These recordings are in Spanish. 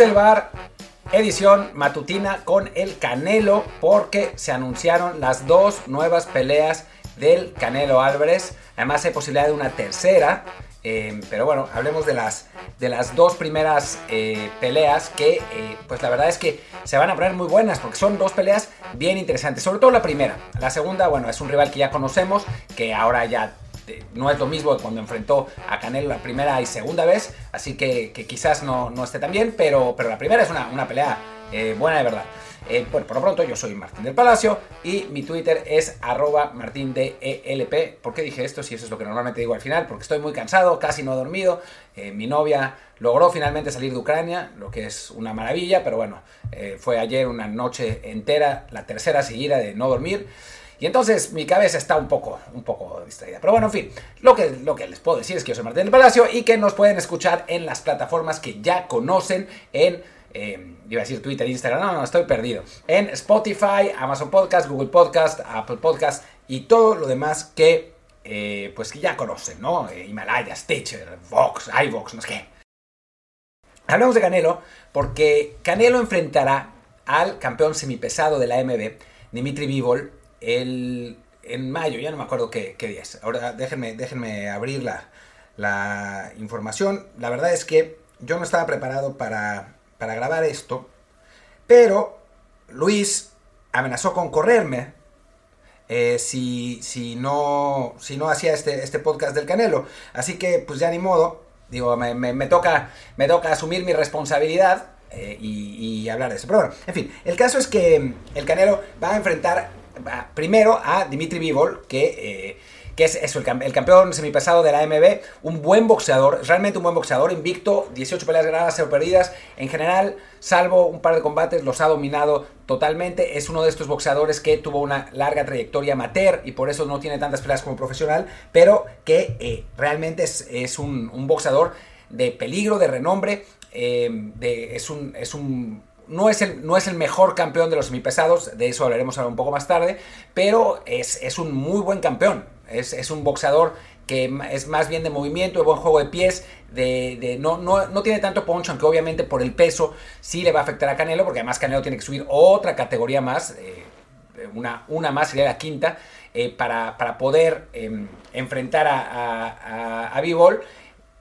Desde el bar, edición matutina con el Canelo, porque se anunciaron las dos nuevas peleas del Canelo Álvarez. Además hay posibilidad de una tercera. eh, pero bueno, hablemos de las, de las dos primeras eh, peleas que, eh, pues la verdad es que se van a poner muy buenas porque son dos peleas bien interesantes. Sobre todo la primera. La segunda, bueno, es un rival que ya conocemos, que ahora ya eh, no es lo mismo cuando enfrentó a Canelo la primera y segunda vez, así que, quizás no, no, esté tan bien, pero, pero la primera es una, una pelea eh, buena de verdad. Eh, por lo pronto yo soy Martín del Palacio y mi Twitter es arroba martindelp. ¿Por qué dije esto? Si eso es lo que normalmente digo al final, porque estoy muy cansado, casi no he dormido. Eh, mi novia logró finalmente salir de Ucrania, lo que es una maravilla, pero bueno, eh, fue ayer una noche entera, la tercera seguida de no dormir. Y entonces mi cabeza está un poco, un poco distraída. Pero bueno, en fin, lo que, lo que les puedo decir es que yo soy Martín del Palacio y que nos pueden escuchar en las plataformas que ya conocen en eh, iba a decir Twitter, Instagram, no, no, estoy perdido. En Spotify, Amazon Podcast, Google Podcast, Apple Podcast y todo lo demás que, eh, pues que ya conocen, ¿no? Eh, Himalaya, Stitcher, Vox, iVox, no sé qué. Hablamos de Canelo porque Canelo enfrentará al campeón semipesado de la MB, Dimitri Bivol, el, en mayo, ya no me acuerdo qué, qué día es. Ahora déjenme, déjenme abrir la, información. La verdad es que yo no estaba preparado para para grabar esto, pero Luis amenazó con correrme eh, si, si, no, si no hacía este, este podcast del Canelo. Así que, pues ya ni modo, digo, me, me, toca, me toca asumir mi responsabilidad eh, y, y, hablar de eso. Pero bueno, en fin, el caso es que el Canelo va a enfrentar primero a Dimitri Bivol, que... Eh, que es eso, el, el, campeón semipesado de la MB, un buen boxeador, realmente un buen boxeador, invicto, 18 peleas ganadas, 0 perdidas, en general, salvo un par de combates, los ha dominado totalmente, es uno de estos boxeadores que tuvo una larga trayectoria amateur y por eso no tiene tantas peleas como profesional, pero que eh, realmente es, es un, un, boxeador de peligro, de renombre, eh, es un... Es un no es, el, no es el mejor campeón de los semipesados, de eso hablaremos ahora un poco más tarde, pero es, es un muy buen campeón. Es, es, un boxeador que es más bien de movimiento, de buen juego de pies, de, no, no, no, tiene tanto punch, aunque obviamente por el peso sí le va a afectar a Canelo, porque además Canelo tiene que subir otra categoría más, eh, una, una más sería la quinta, eh, para, para, poder eh, enfrentar a, a, a,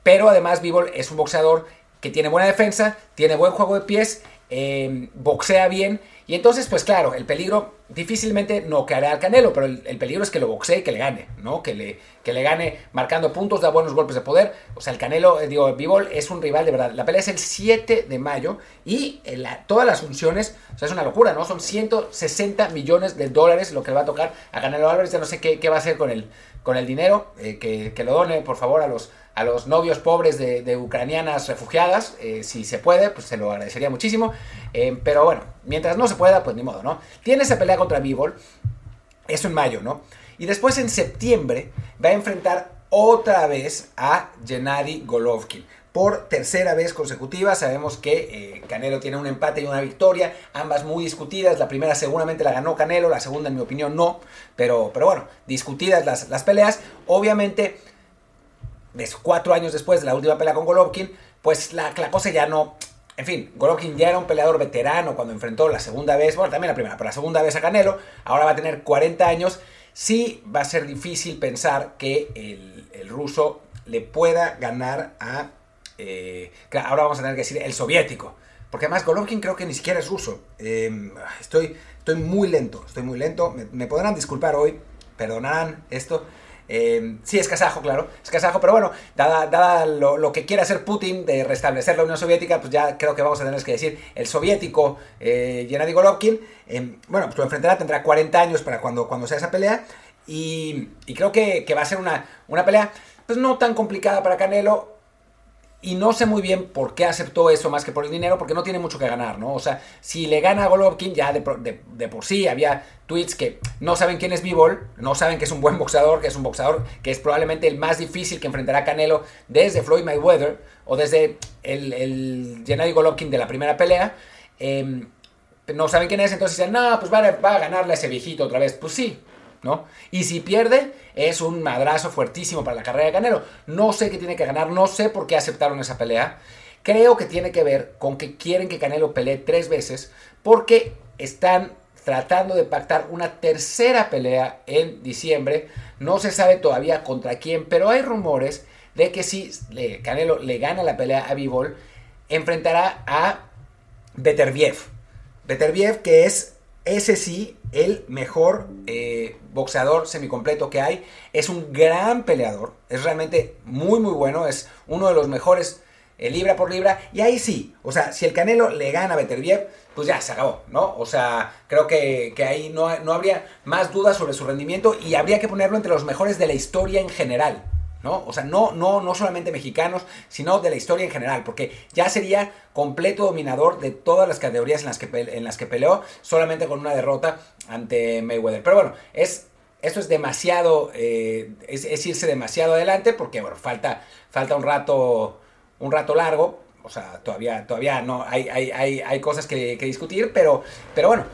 pero además Bivol es un boxeador que tiene buena defensa, tiene buen juego de pies, eh, boxea bien. Y entonces, pues claro, el peligro difícilmente noqueará al Canelo, pero el, el, peligro es que lo boxee y que le gane, ¿no? Que le, que le gane marcando puntos, da buenos golpes de poder. O sea, el Canelo, eh, digo, Bivol es un rival de verdad. La pelea es el 7 de mayo y la, todas las funciones, o sea, es una locura, ¿no? Son 160 millones de dólares lo que le va a tocar a Canelo Álvarez. Ya no sé qué, qué va a hacer con el, con el dinero, eh, que, que, lo done, por favor, a los, a los novios pobres de, ucranianas refugiadas, eh, si se puede, pues se lo agradecería muchísimo. Eh, pero bueno, mientras no se pueda, pues ni modo, ¿no? Tiene esa pelea contra Bivol, eso en mayo, ¿no? Y después en septiembre va a enfrentar otra vez a Gennady Golovkin. Por tercera vez consecutiva, sabemos que eh, Canelo tiene un empate y una victoria, ambas muy discutidas. La primera seguramente la ganó Canelo, la segunda en mi opinión no, pero, pero bueno, discutidas las, las peleas. Obviamente, cuatro años después de la última pelea con Golovkin, pues la, la cosa ya no, en fin, Golovkin ya era un peleador veterano cuando enfrentó la segunda vez, bueno, también la primera, pero la segunda vez a Canelo, ahora va a tener 40 años, sí va a ser difícil pensar que el, el ruso le pueda ganar a, eh, ahora vamos a tener que decir, el soviético, porque además Golovkin creo que ni siquiera es ruso, eh, estoy, estoy muy lento, estoy muy lento, me, me podrán disculpar hoy, perdonarán esto, eh, sí, es kazajo, claro, es kazajo, pero bueno, dada, lo, que quiere hacer Putin de restablecer la Unión Soviética, pues ya creo que vamos a tener que decir el soviético eh, Gennady Golovkin. Eh, bueno, pues lo enfrentará, tendrá 40 años para cuando, cuando sea esa pelea. Y, y creo que, que, va a ser una, una pelea, pues no tan complicada para Canelo. Y no sé muy bien por qué aceptó eso más que por el dinero, porque no tiene mucho que ganar, ¿no? O sea, si le gana a Golovkin, ya de, de, por sí había tweets que no saben quién es Bivol, no saben que es un buen boxeador, que es un boxeador que es probablemente el más difícil que enfrentará Canelo desde Floyd Mayweather o desde el, el Gennady Golovkin de la primera pelea. Eh, no saben quién es, entonces dicen, no, pues va a, va a ganarle ese viejito otra vez. Pues sí, ¿no? Y si pierde, es un madrazo fuertísimo para la carrera de Canelo. No sé qué tiene que ganar, no sé por qué aceptaron esa pelea. Creo que tiene que ver con que quieren que Canelo pelee tres veces porque están tratando de pactar una tercera pelea en diciembre. No se sabe todavía contra quién, pero hay rumores de que si Canelo le gana la pelea a Bivol, enfrentará a Beterbiev. Beterbiev que es ese sí el mejor eh, boxeador semicompleto que hay. Es un gran peleador, es realmente muy muy bueno, es uno de los mejores eh, libra por libra. Y ahí sí, o sea, si el Canelo le gana a Beterbiev, pues ya se acabó, ¿no? O sea, creo que, ahí no, no habría más dudas sobre su rendimiento y habría que ponerlo entre los mejores de la historia en general. ¿No? O sea, no, no, no solamente mexicanos, sino de la historia en general, porque ya sería completo dominador de todas las categorías en las que, en las que peleó, solamente con una derrota ante Mayweather. Pero bueno, es, esto es demasiado, eh, es, irse demasiado adelante, porque bueno, falta, falta un rato, un rato largo, o sea, todavía, todavía no, hay, hay, hay, hay cosas que, que, discutir, pero, pero bueno,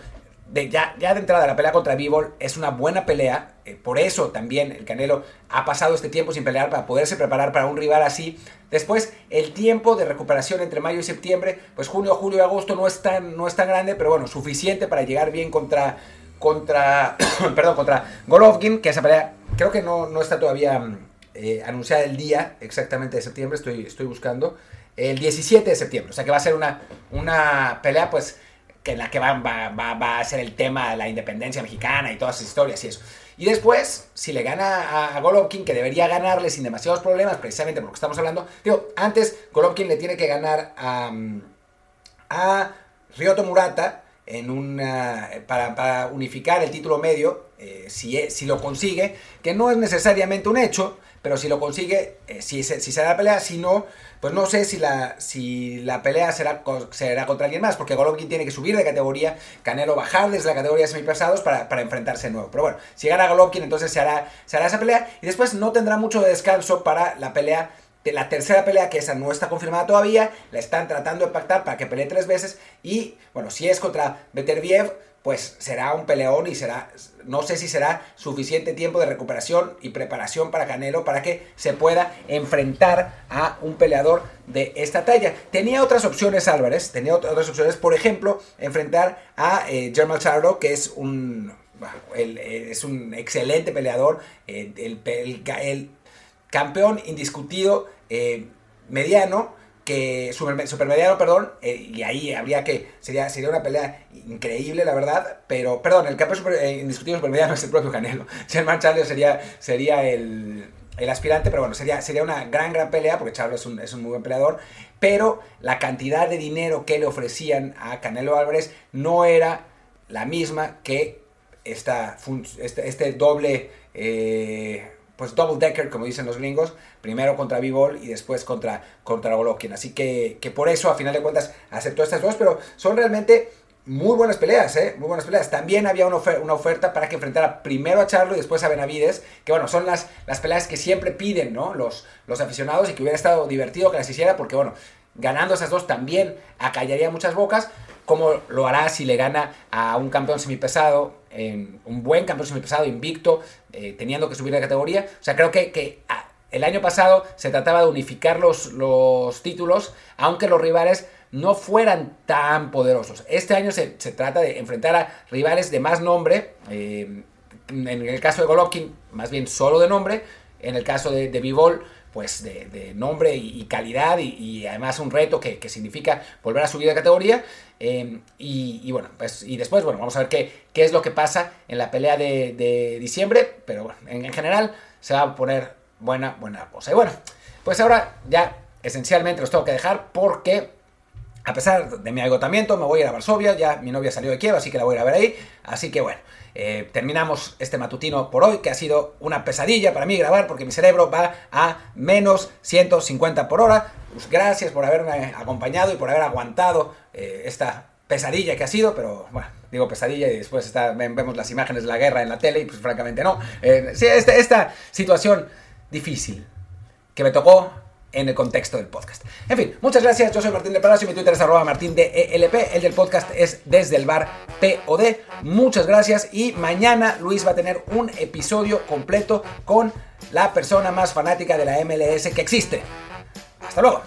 ya, ya de entrada la pelea contra Bivol es una buena pelea. Eh, por eso también el Canelo ha pasado este tiempo sin pelear para poderse preparar para un rival así. Después, el tiempo de recuperación entre mayo y septiembre, pues junio, julio y agosto no es tan, no es tan grande, pero bueno, suficiente para llegar bien contra, contra, perdón, contra Golovkin, que esa pelea creo que no, no está todavía eh, anunciada el día exactamente de septiembre, estoy, estoy buscando. El 17 de septiembre, o sea que va a ser una, una pelea pues que en la que va, va, a ser el tema de la independencia mexicana y todas esas historias y eso. Y después, si le gana a, Golovkin, que debería ganarle sin demasiados problemas, precisamente porque estamos hablando, digo, antes Golovkin le tiene que ganar a, a Ryoto Murata en una, para, unificar el título medio, eh, si, si lo consigue, que no es necesariamente un hecho, pero si lo consigue, eh, si, si se la pelea, si no, pues no sé si la, si la pelea será, será contra alguien más, porque Golovkin tiene que subir de categoría, Canelo bajar desde la categoría semipesados para, para enfrentarse de nuevo. Pero bueno, si gana Golovkin, entonces se hará, se hará esa pelea y después no tendrá mucho de descanso para la pelea la tercera pelea, que esa no está confirmada todavía, la están tratando de pactar para que pelee tres veces y, bueno, si es contra Beterbiev, pues será un peleón y será, no sé si será suficiente tiempo de recuperación y preparación para Canelo para que se pueda enfrentar a un peleador de esta talla. Tenía otras opciones Álvarez, tenía otras opciones, por ejemplo, enfrentar a eh, Germán Charlo, que es un, eh, es un excelente peleador, eh, el, campeón indiscutido mediano, que supermediano, perdón, eh, y ahí habría que, sería, sería una pelea increíble, la verdad, pero, perdón, el campeón super, eh, indiscutido supermediano es el propio Canelo. Germán Charlo sería, sería el, el, aspirante, pero bueno, sería, sería una gran, gran pelea, porque Charlo es un, es un muy buen peleador, pero la cantidad de dinero que le ofrecían a Canelo Álvarez no era la misma que esta, este, este doble... Eh, pues double decker, como dicen los gringos, primero contra B-Ball y después contra, contra Golovkin. Así que, que por eso, a final de cuentas, aceptó estas dos, pero son realmente muy buenas peleas, ¿eh? Muy buenas peleas. También había una, una, oferta para que enfrentara primero a Charlo y después a Benavides, que bueno, son las, las peleas que siempre piden, ¿no? Los, los aficionados y que hubiera estado divertido que las hiciera, porque bueno, ganando esas dos también acallaría muchas bocas, como lo hará si le gana a un campeón semipesado un buen campeón semipesado, invicto, eh, teniendo que subir de categoría. O sea, creo que, ah, el año pasado se trataba de unificar los, los, títulos, aunque los rivales no fueran tan poderosos. Este año se, trata de enfrentar a rivales de más nombre. Eh, en el caso de Golovkin, más bien solo de nombre. En el caso de, de pues de, nombre y, calidad y, además un reto que, significa volver a subir de categoría. Em, y, bueno, pues y después, bueno, vamos a ver qué, qué es lo que pasa en la pelea de, diciembre, pero bueno, en, general se va a poner buena, buena cosa. Y bueno, pues ahora ya esencialmente los tengo que dejar porque a pesar de mi agotamiento me voy a ir a Varsovia, ya mi novia salió de Kiev, así que la voy a ir a ver ahí, así que bueno. Eh, terminamos este matutino por hoy, que ha sido una pesadilla para mí grabar, porque mi cerebro va a menos 150 por hora. Pues gracias por haberme acompañado y por haber aguantado eh, esta pesadilla que ha sido, pero bueno, digo pesadilla y después está, vemos las imágenes de la guerra en la tele y pues francamente no. Eh, sí, esta, esta situación difícil que me tocó en el contexto del podcast. En fin, muchas gracias. Yo soy Martín de Palacio, mi Twitter es martín de ELP, el del podcast es desde el bar POD. Muchas gracias y mañana Luis va a tener un episodio completo con la persona más fanática de la MLS que existe. Hasta luego.